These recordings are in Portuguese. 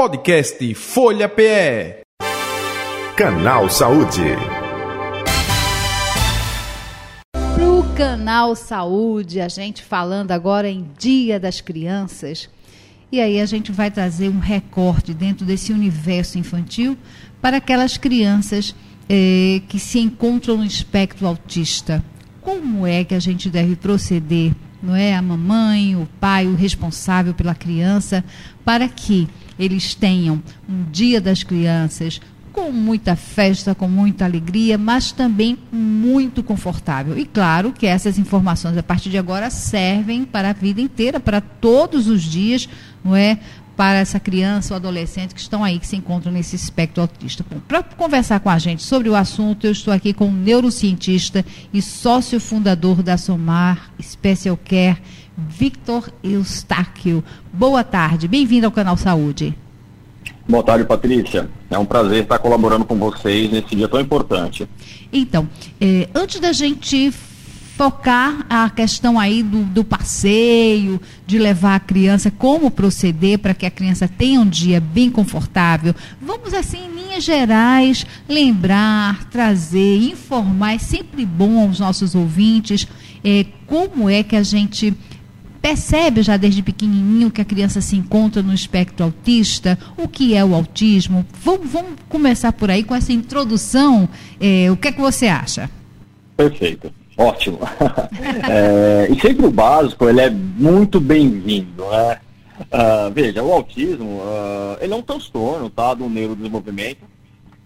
Podcast Folha PE. Canal Saúde. Pro Canal Saúde, a gente falando agora em Dia das Crianças. E aí a gente vai trazer um recorte dentro desse universo infantil para aquelas crianças eh, que se encontram no espectro autista. Como é que a gente deve proceder, não é? A mamãe, o pai, o responsável pela criança, para que eles tenham um dia das crianças com muita festa, com muita alegria, mas também muito confortável. E claro que essas informações a partir de agora servem para a vida inteira, para todos os dias, não é? Para essa criança ou adolescente que estão aí, que se encontram nesse espectro autista. Para conversar com a gente sobre o assunto, eu estou aqui com o neurocientista e sócio fundador da Somar Special Care, Victor Eustáquio. Boa tarde, bem-vindo ao canal Saúde. Boa tarde, Patrícia. É um prazer estar colaborando com vocês nesse dia tão importante. Então, eh, antes da gente focar a questão aí do, do, passeio, de levar a criança, como proceder para que a criança tenha um dia bem confortável. Vamos, assim, em linhas gerais, lembrar, trazer, informar. É sempre bom aos nossos ouvintes eh, como é que a gente percebe já desde pequenininho que a criança se encontra no espectro autista, o que é o autismo. Vamos, vamos começar por aí com essa introdução. É, o que é que você acha? Perfeito, ótimo. é, e sempre o básico, ele é muito bem-vindo, né? Uh, veja, o autismo, uh, ele é um transtorno, tá, do neurodesenvolvimento,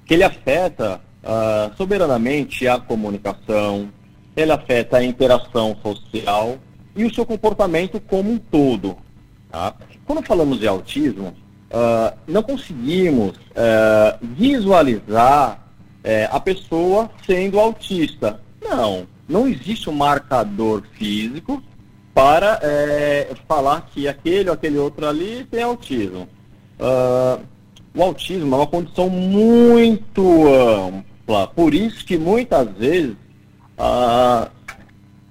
que ele afeta uh, soberanamente a comunicação, ele afeta a interação social, e o seu comportamento como um todo. Tá? Quando falamos de autismo, não conseguimos uh, visualizar uh, a pessoa sendo autista. Não, não existe um marcador físico para eh, falar que aquele ou aquele outro ali tem autismo. o autismo é uma condição muito ampla, por isso que muitas vezes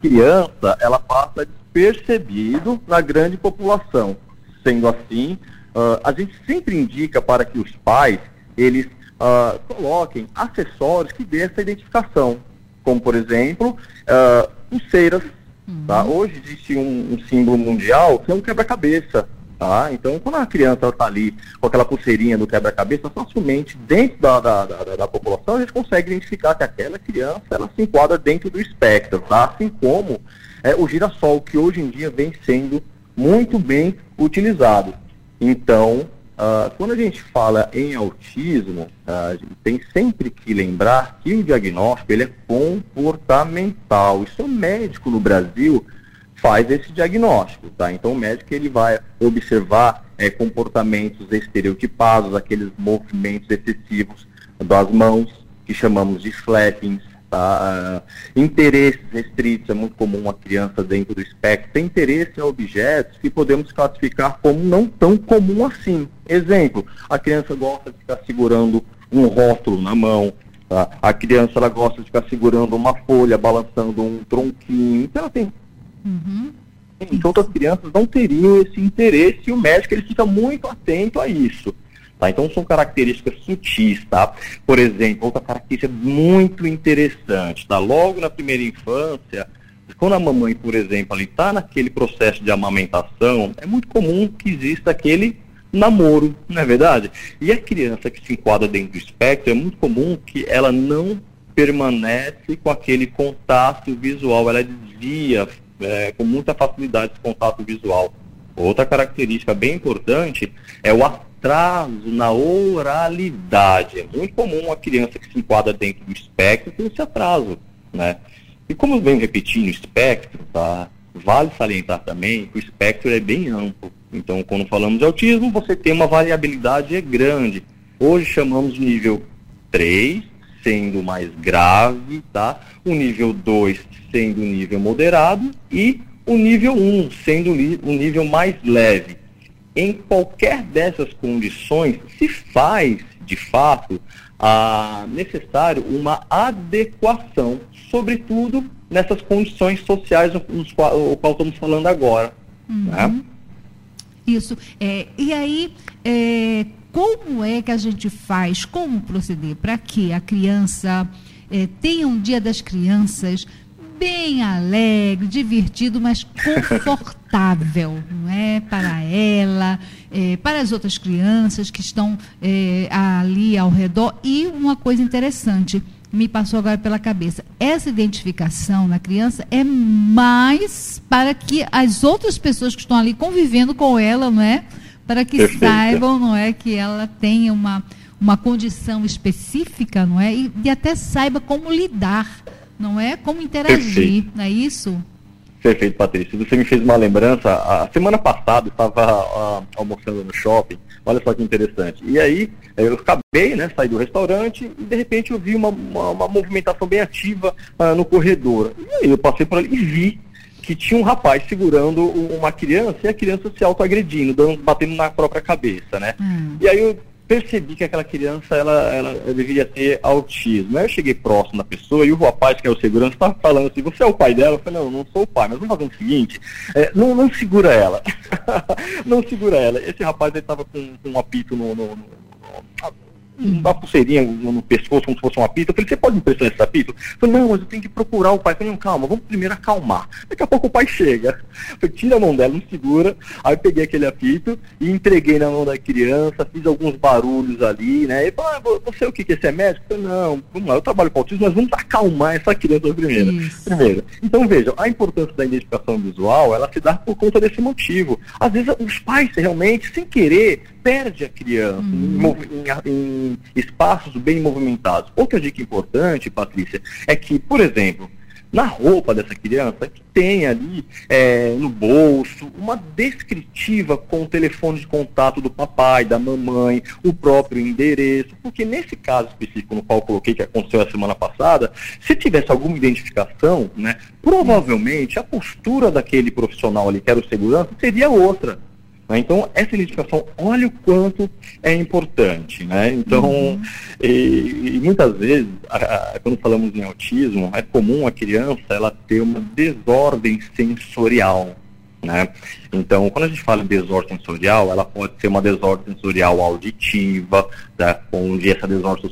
criança, ela passa despercebido na grande população. Sendo assim, uh, a gente sempre indica para que os pais, eles uh, coloquem acessórios que dê essa identificação, como, por exemplo, uh, pulseiras. Uhum. Tá? Hoje existe um, um símbolo mundial que é um quebra-cabeça. Tá? Então, quando a criança está ali com aquela pulseirinha do quebra-cabeça, facilmente, dentro da, da, da, da, população, a gente consegue identificar que aquela criança ela se enquadra dentro do espectro, tá? assim como é, o girassol, que hoje em dia vem sendo muito bem utilizado. Então, uh, quando a gente fala em autismo, uh, tem sempre que lembrar que o diagnóstico ele é comportamental. Isso o médico no Brasil faz esse diagnóstico, tá? Então o médico ele vai observar é, comportamentos estereotipados, aqueles movimentos excessivos das mãos, que chamamos de flappings, tá? Uh, interesses restritos, é muito comum uma criança dentro do espectro ter interesse em objetos que podemos classificar como não tão comum assim. Exemplo, a criança gosta de ficar segurando um rótulo na mão, tá? a criança ela gosta de ficar segurando uma folha, balançando um tronquinho, então ela tem Uhum. Então, outras crianças não teriam esse interesse e o médico ele fica muito atento a isso. Tá? Então, são características sutis, tá? Por exemplo, outra característica muito interessante, tá? Logo na primeira infância, quando a mamãe, por exemplo, está naquele processo de amamentação, é muito comum que exista aquele namoro, não é verdade? E a criança que se enquadra dentro do espectro, é muito comum que ela não permanece com aquele contato visual, ela desvia é, com muita facilidade de contato visual. Outra característica bem importante é o atraso na oralidade. É muito comum uma criança que se enquadra dentro do espectro ter esse atraso, né? E como eu venho repetindo, o espectro, tá? Vale salientar também que o espectro é bem amplo. Então, quando falamos de autismo, você tem uma variabilidade grande. Hoje chamamos de nível 3, sendo mais grave, tá? O nível 2 sendo o nível moderado e o nível 1 sendo o nível mais leve. Em qualquer dessas condições, se faz, de fato, necessário uma adequação, sobretudo nessas condições sociais nos qual, o qual estamos falando agora. Uhum. Né? Isso. É, e aí, é, como é que a gente faz, como proceder para que a criança é, tenha um dia das crianças bem alegre, divertido, mas confortável, não é? Para ela, é, para as outras crianças que estão é, ali ao redor. E uma coisa interessante, me passou agora pela cabeça. Essa identificação na criança é mais para que as outras pessoas que estão ali convivendo com ela, não é? Para que Perfeito. saibam, não é, que ela tenha uma, uma condição específica, não é? E, e até saiba como lidar, não é? Como interagir, Perfeito. não é isso? Perfeito, Patrícia. Você me fez uma lembrança. A semana passada eu estava uh, almoçando no shopping. Olha só que interessante. E aí eu acabei, né, saí do restaurante e de repente eu vi uma, uma, uma movimentação bem ativa uh, no corredor. E aí eu passei por ali e vi que tinha um rapaz segurando uma criança e a criança se autoagredindo, dando, batendo na própria cabeça, né? Hum. E aí eu percebi que aquela criança ela, ela, deveria ter autismo. Aí eu cheguei próximo da pessoa e o rapaz, que é o segurança, estava falando assim, você é o pai dela? Eu falei, não, não sou o pai, mas vamos fazer o seguinte, é, não, não segura ela. não segura ela. Esse rapaz estava com, com, um apito no, no, no uma pulseirinha no, pescoço, como se fosse um apito. Eu falei, você pode me prestar esse apito? Eu falei, não, mas eu tenho que procurar o pai. Eu falei, não, calma, vamos primeiro acalmar. Daqui a pouco o pai chega. Eu falei, tira a mão dela, não segura. Aí eu peguei aquele apito e entreguei na mão da criança, fiz alguns barulhos ali, né? E falou, ah, você é o que? Que você é médico? Eu falei, não, vamos lá, eu trabalho com autismo, mas vamos acalmar essa criança primeiro. Primeiro. Então, vejam, a importância da identificação visual, ela se dá por conta desse motivo. Às vezes os pais realmente, sem querer, perde a criança uhum. em, em, espaços bem movimentados. Outra dica importante, Patrícia, é que, por exemplo, na roupa dessa criança, que tem ali é, no bolso uma descritiva com o telefone de contato do papai, da mamãe, o próprio endereço, porque nesse caso específico no qual eu coloquei, que aconteceu a semana passada, se tivesse alguma identificação, né, provavelmente a postura daquele profissional ali, que era o segurança, seria outra. Né? Então, essa identificação, olha o quanto é importante. Né? Então, uhum. e, e, muitas vezes, a, a, quando falamos em autismo, é comum a criança ela ter uma desordem sensorial. Né? Então, quando a gente fala em desordem sensorial, ela pode ser uma desordem sensorial auditiva, tá? onde essa desordem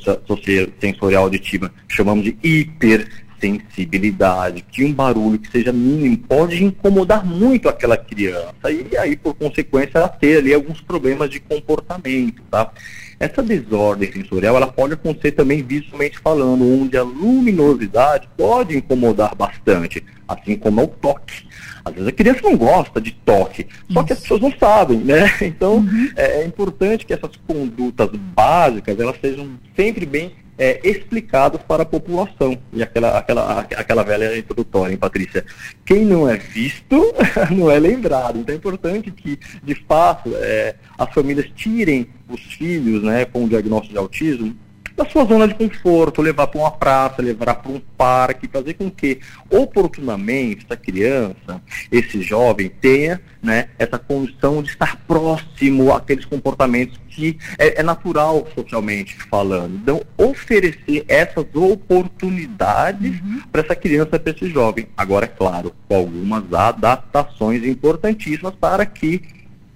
sensorial auditiva chamamos de hiper sensibilidade, que um barulho que seja mínimo pode incomodar muito aquela criança e aí, por consequência, ela ter ali alguns problemas de comportamento, tá? Essa desordem sensorial, ela pode acontecer também visualmente falando, onde a luminosidade pode incomodar bastante, assim como é o toque. Às vezes a criança não gosta de toque, só que as pessoas não sabem, né? Então, uhum. é, é importante que essas condutas básicas, elas sejam sempre bem é, explicados para a população. E aquela, aquela, aquela velha introdutória, hein, Patrícia? Quem não é visto não é lembrado. Então é importante que, de fato, é, as famílias tirem os filhos né, com o diagnóstico de autismo da sua zona de conforto, levar para uma praça, levar para um parque, fazer com que oportunamente essa criança, esse jovem tenha né, essa condição de estar próximo àqueles comportamentos que é, é natural socialmente falando. Então, oferecer essas oportunidades uhum. para essa criança, para esse jovem. Agora, é claro, com algumas adaptações importantíssimas para que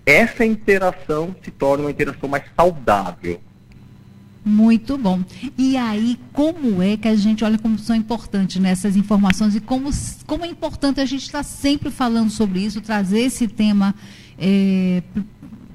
essa interação se torne uma interação mais saudável. Muito bom. E aí, como é que a gente, olha como são importantes nessas né, informações e como, como é importante a gente estar sempre falando sobre isso, trazer esse tema é,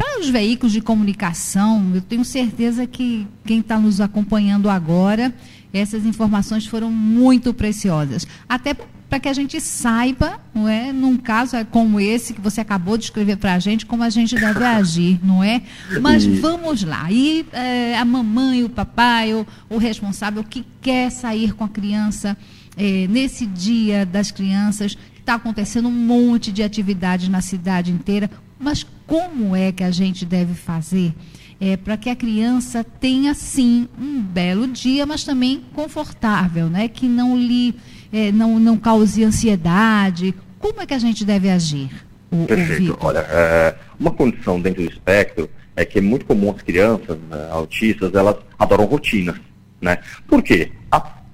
para os veículos de comunicação. Eu tenho certeza que quem está nos acompanhando agora, essas informações foram muito preciosas. Até para que a gente saiba, não é, num caso como esse que você acabou de escrever para a gente, como a gente deve agir, não é? Mas vamos lá. E é, a mamãe, o papai, o, o, responsável que quer sair com a criança é, nesse dia das crianças, está acontecendo um monte de atividades na cidade inteira, mas como é que a gente deve fazer? É, para que a criança tenha sim um belo dia, mas também confortável, né? Que não lhe é, não, não cause ansiedade? Como é que a gente deve agir? O, Perfeito. O Olha, é, uma condição dentro do espectro é que é muito comum as crianças né, autistas, elas adoram rotinas, né? Por quê?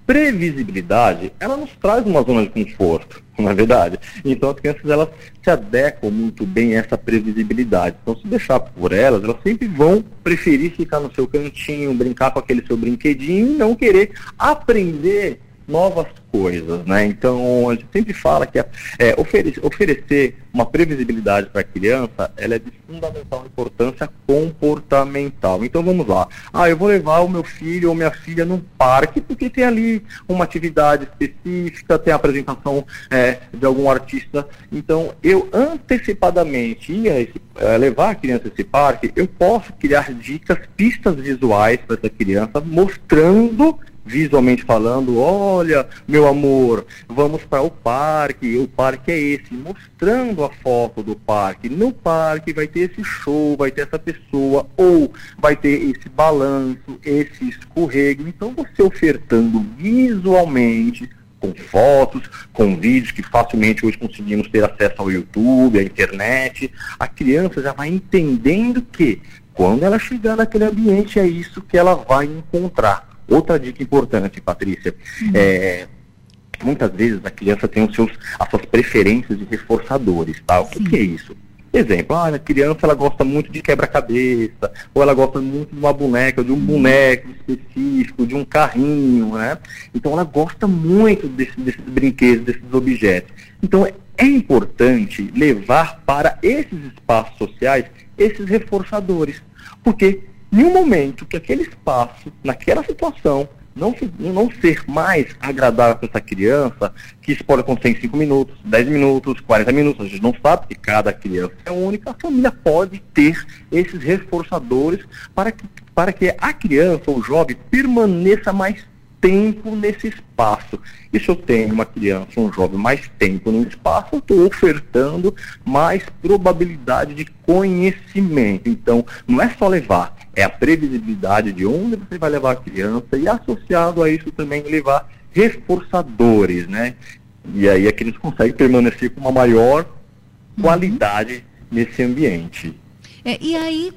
Previsibilidade, ela nos traz uma zona de conforto, não é verdade? Então as crianças elas se adequam muito bem a essa previsibilidade. Então se deixar por elas, elas sempre vão preferir ficar no seu cantinho, brincar com aquele seu brinquedinho e não querer aprender novas coisas, né? Então a gente sempre fala que é, oferecer, uma previsibilidade para a criança, ela é de fundamental importância comportamental. Então vamos lá. Ah, eu vou levar o meu filho ou minha filha num parque porque tem ali uma atividade específica, tem a apresentação é, de algum artista. Então eu antecipadamente ia esse, é, levar a criança a esse parque, eu posso criar dicas, pistas visuais para essa criança, mostrando visualmente falando, olha, meu amor, vamos para o parque, o parque é esse, mostrando a foto do parque. No parque vai ter esse show, vai ter essa pessoa, ou vai ter esse balanço, esse escorrego. Então você ofertando visualmente, com fotos, com vídeos que facilmente hoje conseguimos ter acesso ao YouTube, à internet, a criança já vai entendendo que quando ela chegar naquele ambiente é isso que ela vai encontrar Outra dica importante, Patrícia, uhum. é, muitas vezes a criança tem os seus, as suas preferências de reforçadores, tá? O que, que, é isso? Exemplo, ah, a criança ela gosta muito de quebra-cabeça, ou ela gosta muito de uma boneca, de um boneco específico, de um carrinho, né? Então ela gosta muito desse, desses brinquedos, desses objetos. Então é importante levar para esses espaços sociais esses reforçadores, porque em um momento que aquele espaço, naquela situação, não, não ser mais agradável para essa criança, que isso pode acontecer em 5 minutos, 10 minutos, 40 minutos, a gente não sabe que cada criança é única, a família pode ter esses reforçadores para que, para que a criança ou o jovem permaneça mais tempo nesse espaço. E se eu tenho uma criança, um jovem, mais tempo no espaço, eu estou ofertando mais probabilidade de conhecimento. Então, não é só levar, é a previsibilidade de onde você vai levar a criança e associado a isso também levar reforçadores, né? E aí a criança consegue permanecer com uma maior uhum. qualidade nesse ambiente. É, e aí,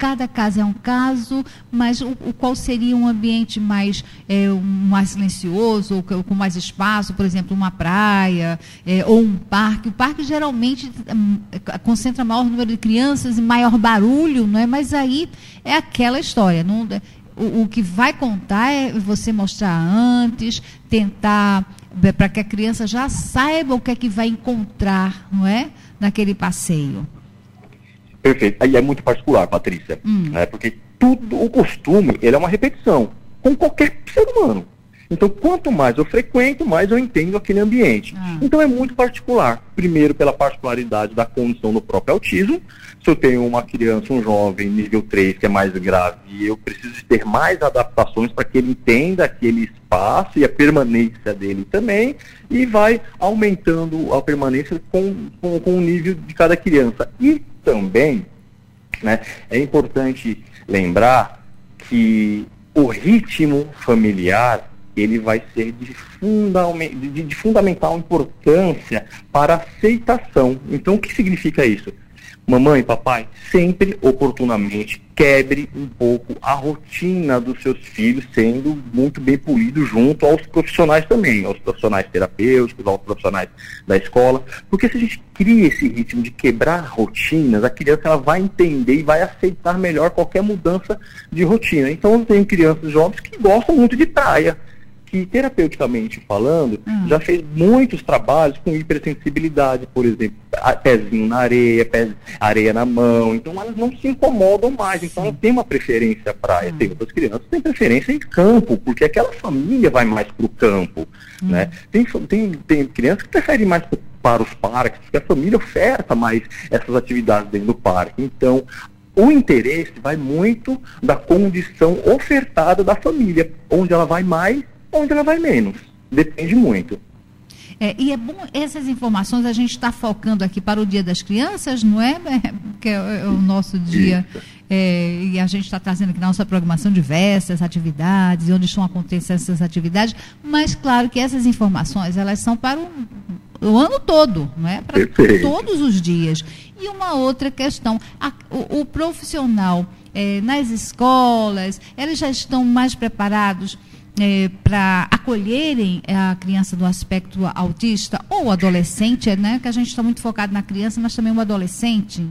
cada caso é um caso, mas o, o qual seria um ambiente mais, é, mais silencioso, ou com mais espaço, por exemplo, uma praia é, ou um parque. O parque geralmente hum, concentra maior número de crianças e maior barulho, não é? mas aí é aquela história. Não, o, o que vai contar é você mostrar antes, tentar é, para que a criança já saiba o que é que vai encontrar, não é? Naquele passeio. Perfeito. Aí é muito particular, Patrícia. Hum. Né? Porque tudo, o costume, ele é uma repetição. Com qualquer ser humano. Então, quanto mais eu frequento, mais eu entendo aquele ambiente. Ah. Então, é muito particular. Primeiro, pela particularidade da condição do próprio autismo. Se eu tenho uma criança, um jovem, nível 3, que é mais grave, eu preciso ter mais adaptações para que ele entenda aquele espaço e a permanência dele também, e vai aumentando a permanência com, com, com o nível de cada criança. E também né, é importante lembrar que o ritmo familiar ele vai ser de, de, de fundamental importância para a aceitação. Então, o que significa isso? Mamãe, papai, sempre oportunamente quebre um pouco a rotina dos seus filhos, sendo muito bem polido junto aos profissionais também, aos profissionais terapêuticos, aos profissionais da escola, porque se a gente cria esse ritmo de quebrar rotinas, a criança ela vai entender e vai aceitar melhor qualquer mudança de rotina. Então eu tenho crianças jovens que gostam muito de praia, que, terapeuticamente falando, hum. já fez muitos trabalhos com hipersensibilidade, por exemplo, pezinho na areia, pé, areia na mão, então elas não se incomodam mais, então elas têm uma preferência praia. Hum. Tem outras crianças que têm preferência em campo, porque aquela família vai mais para o campo, hum. né? Tem, tem, tem crianças que preferem mais para os parques, porque a família oferta mais essas atividades dentro do parque. Então, o interesse vai muito da condição ofertada da família, onde ela vai mais onde ela vai menos. Depende muito. É, e é bom essas informações a gente está focando aqui para o Dia das Crianças, não é? Que é, é o nosso dia. É, e a gente está trazendo aqui na nossa programação diversas atividades, onde estão acontecendo essas atividades, mas claro que essas informações elas são para o, o ano todo, não é? Para todos os dias. E uma outra questão, a, o, o, profissional é, nas escolas, eles já estão mais preparados é, para acolherem a criança do aspecto autista ou adolescente, né? Que a gente está muito focado na criança, mas também o adolescente.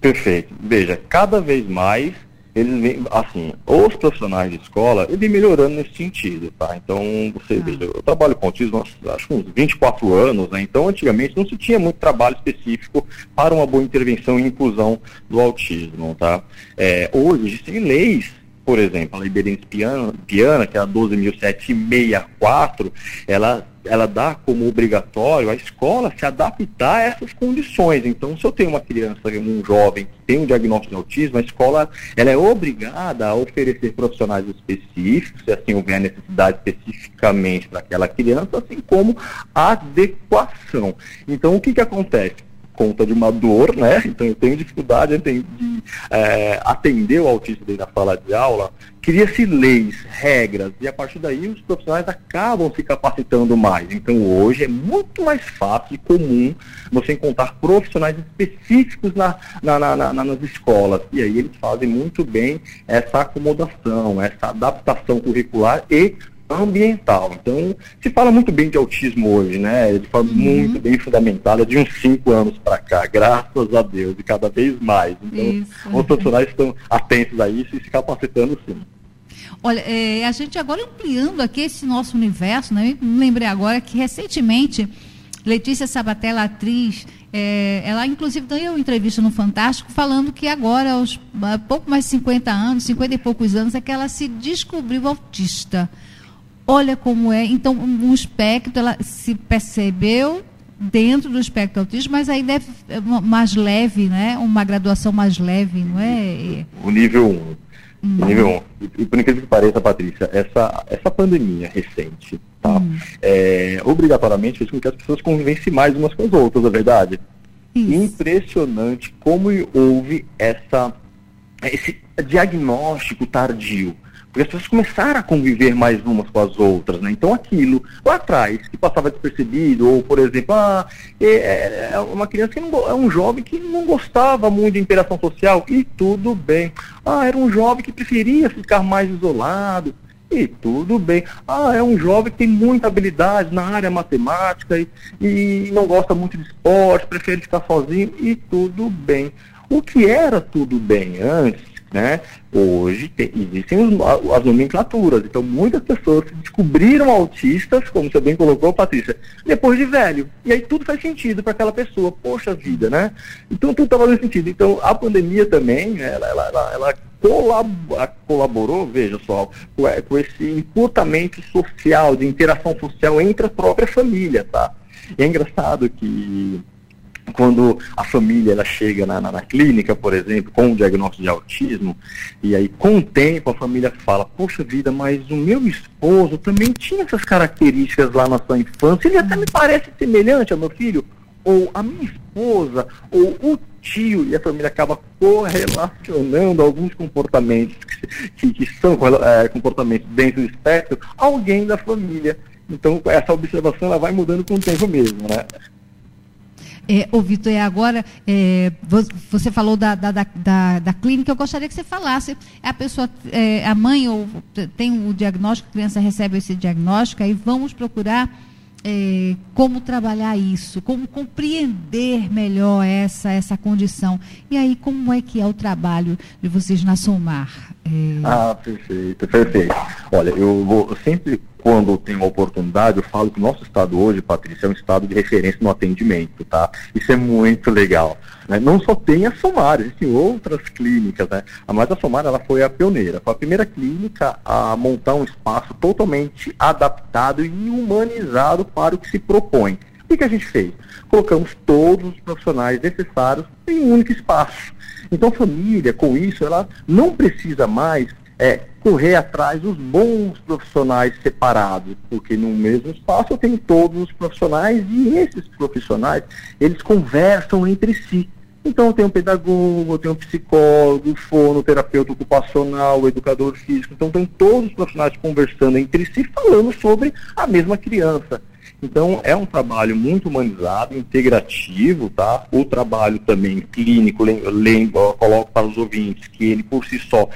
Perfeito. Veja, cada vez mais eles vêm, assim, os profissionais de escola, ele vem melhorando nesse sentido, tá? Então, você ah. veja, eu trabalho com autismo há, acho uns 24 anos, né? Então, antigamente não se tinha muito trabalho específico para uma boa intervenção e inclusão do autismo, tá? É, hoje existem leis por exemplo, a Liberinense Piana, Piana, que é a 12.764, ela, ela dá como obrigatório a escola se adaptar a essas condições. Então, se eu tenho uma criança, um jovem que tem um diagnóstico de autismo, a escola ela é obrigada a oferecer profissionais específicos, se assim houver necessidade especificamente para aquela criança, assim como adequação. Então, o que, que acontece? Conta de uma dor, né? Então eu tenho dificuldade de é, atender o autista dentro da sala de aula. Cria-se leis, regras, e a partir daí os profissionais acabam se capacitando mais. Então hoje é muito mais fácil e comum você encontrar profissionais específicos na, na, na, na nas escolas. E aí eles fazem muito bem essa acomodação, essa adaptação curricular e ambiental. Então, se fala muito bem de autismo hoje, né? De forma uhum. muito bem fundamentada, de uns cinco anos para cá, graças a Deus, e cada vez mais. Então, isso. os profissionais estão atentos a isso e se capacitando sim. Olha, é, a gente agora ampliando aqui esse nosso universo, né? Me lembrei agora que recentemente Letícia Sabatella, atriz, é, ela inclusive deu uma entrevista no Fantástico falando que agora, aos pouco mais de 50 anos, 50 e poucos anos, é que ela se descobriu autista. Olha como é. Então, um espectro, ela se percebeu dentro do espectro autista, mas aí deve é mais leve, né? Uma graduação mais leve, não é? O nível 1. Um. Uhum. Nível 1. Um. E, por incrível que pareça, Patrícia, essa, essa pandemia recente, tá? Uhum. É, obrigatoriamente fez com que as pessoas convivessem mais umas com as outras, é verdade? Isso. Impressionante como houve essa, esse diagnóstico tardio porque as pessoas começaram a conviver mais umas com as outras, né? Então aquilo lá atrás, que passava despercebido, ou por exemplo, ah, é, é uma criança que não, é um jovem que não gostava muito de interação social, e tudo bem. Ah, era um jovem que preferia ficar mais isolado, e tudo bem. Ah, é um jovem que tem muita habilidade na área matemática e, e não gosta muito de esporte, prefere ficar sozinho, e tudo bem. O que era tudo bem antes né? Hoje tem, existem as nomenclaturas, então muitas pessoas descobriram autistas, como você bem colocou, Patrícia, depois de velho. E aí tudo faz sentido para aquela pessoa, poxa vida, né? Então tudo está fazendo sentido. Então a pandemia também, né, ela, ela, ela, ela colaborou, veja só, com esse encurtamento social, de interação social entre a própria família, tá? E é engraçado que quando a família ela chega na, na, na, clínica, por exemplo, com um diagnóstico de autismo, e aí com o tempo a família fala, poxa vida, mas o meu esposo também tinha essas características lá na sua infância, ele até me parece semelhante ao meu filho, ou a minha esposa, ou o tio, e a família acaba correlacionando alguns comportamentos que, que, são é, comportamentos dentro do espectro, alguém da família. Então, essa observação ela vai mudando com o tempo mesmo, né? É, ô, Vitor, é agora, é, você falou da, da, da, da, clínica, eu gostaria que você falasse. A pessoa, é, a mãe ou, tem o diagnóstico, a criança recebe esse diagnóstico, aí vamos procurar é, como trabalhar isso, como compreender melhor essa, essa condição. E aí, como é que é o trabalho de vocês na Somar? É... Ah, perfeito, perfeito. Olha, eu vou sempre quando tenho oportunidade, eu falo que o nosso estado hoje, Patrícia, é um estado de referência no atendimento, tá? Isso é muito legal. Né? Não só tem a Somar, existem outras clínicas, né? Mas a Somar, ela foi a pioneira. Foi a primeira clínica a montar um espaço totalmente adaptado e humanizado para o que se propõe. O que, a gente fez? Colocamos todos os profissionais necessários em um único espaço. Então, a família, com isso, ela não precisa mais é, correr atrás dos bons profissionais separados, porque no mesmo espaço eu tenho todos os profissionais e esses profissionais, eles conversam entre si. Então eu tenho um pedagogo, eu tenho um psicólogo, fonoterapeuta ocupacional, educador físico, então tem todos os profissionais conversando entre si, falando sobre a mesma criança. Então, é um trabalho muito humanizado, integrativo, tá? O trabalho também clínico, lembro, coloco para os ouvintes que ele por si só,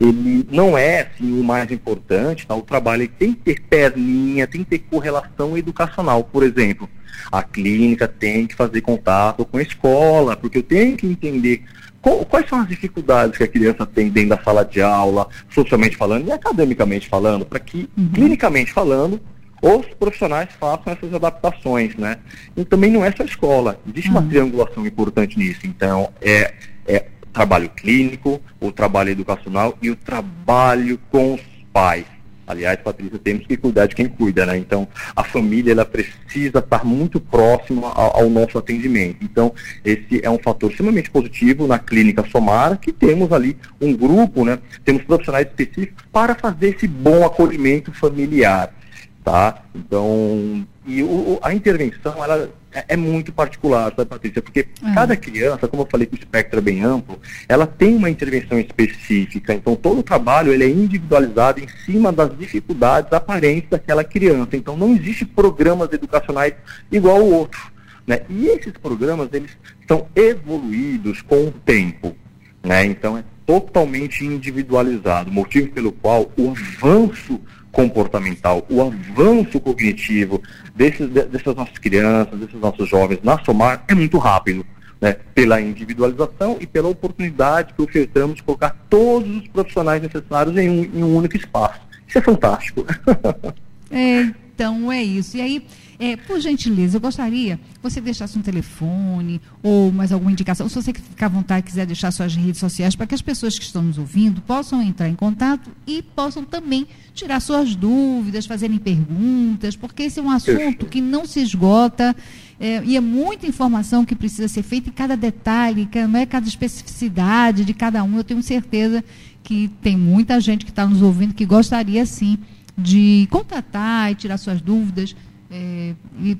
ele não é assim, o mais importante, tá? O trabalho tem que ter perninha, tem que ter correlação educacional, por exemplo. A clínica tem que fazer contato com a escola, porque eu tenho que entender quais são as dificuldades que a criança tem dentro da sala de aula, socialmente falando e academicamente falando, para que, uhum. clinicamente falando, os profissionais façam essas adaptações, né? E também não é só escola, existe uhum. uma triangulação importante nisso. Então, é, é trabalho clínico, o trabalho educacional e o trabalho com os pais. Aliás, Patrícia, temos que cuidar de quem cuida, né? Então, a família ela precisa estar muito próxima ao, ao, nosso atendimento. Então, esse é um fator extremamente positivo na clínica Somara, que temos ali um grupo, né? Temos profissionais específicos para fazer esse bom acolhimento familiar, tá? Então, e o, a intervenção, ela é, é, muito particular, sabe, Patrícia? Porque uhum. cada criança, como eu falei que o espectro é bem amplo, ela tem uma intervenção específica. Então, todo o trabalho ele é individualizado em cima das dificuldades aparentes daquela criança. Então, não existe programas educacionais igual ao outro. Né? E esses programas, eles são evoluídos com o tempo. Né? Então, é totalmente individualizado, motivo pelo qual o avanço comportamental, o avanço cognitivo desses, dessas nossas crianças, desses nossos jovens na Somar é muito rápido. Né, pela individualização e pela oportunidade que ofertamos de colocar todos os profissionais necessários em um, em um único espaço. Isso é fantástico. É, então é isso. E aí, é, por gentileza, eu gostaria que você deixasse um telefone ou mais alguma indicação, se você ficar à vontade quiser deixar suas redes sociais, para que as pessoas que estão nos ouvindo possam entrar em contato e possam também tirar suas dúvidas, fazerem perguntas, porque esse é um assunto que não se esgota é, e é muita informação que precisa ser feita e cada detalhe, não é cada especificidade de cada um. Eu tenho certeza que tem muita gente que está nos ouvindo que gostaria sim de contatar e tirar suas dúvidas é, e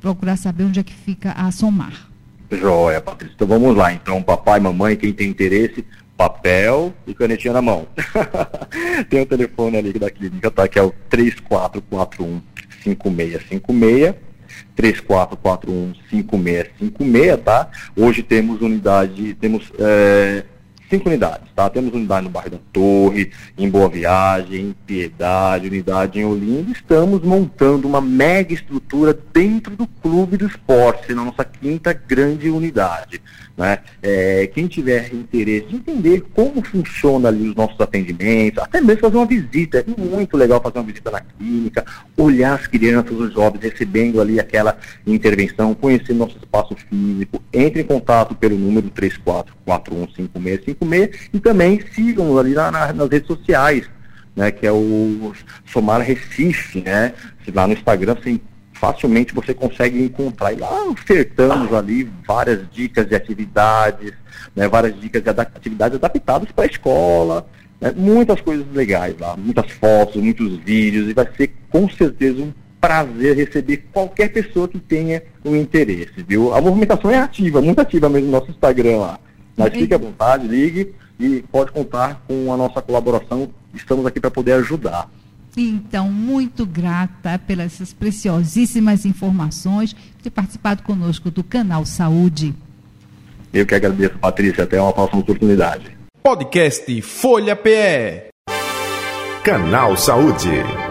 procurar saber onde é que fica a Somar. Joia, Patrícia. Então vamos lá. Então, papai, mamãe, quem tem interesse, papel e canetinha na mão. tem o telefone ali da clínica, tá? Que é o 3441 5656. 3441 5656, tá? Hoje temos unidade, temos é, cinco unidades, tá? Temos unidade no bairro da Torre, em Boa Viagem, em Piedade, unidade em Olinda. Estamos montando uma mega estrutura dentro do Clube do Esporte, na nossa quinta grande unidade. Né? É, quem tiver interesse de entender como funciona ali os nossos atendimentos, até mesmo fazer uma visita, é muito legal fazer uma visita na clínica, olhar as crianças, os jovens, recebendo ali aquela intervenção, conhecer nosso espaço físico, entre em contato pelo número 34415656 e também sigam ali na, na, nas redes sociais, né, que é o Somar Recife, né? Lá no Instagram você facilmente você consegue encontrar. E lá ofertamos ali várias dicas de atividades, né, várias dicas de atividades adaptadas para a escola, né, muitas coisas legais lá, muitas fotos, muitos vídeos, e vai ser com certeza um prazer receber qualquer pessoa que tenha um interesse, viu? A movimentação é ativa, muito ativa mesmo no nosso Instagram lá. Mas fique à vontade, ligue e pode contar com a nossa colaboração. Estamos aqui para poder ajudar. Então, muito grata pelas essas preciosíssimas informações, por ter participado conosco do canal Saúde. Eu que agradeço, Patrícia. Até uma próxima oportunidade. Podcast Folha PE. Canal Saúde.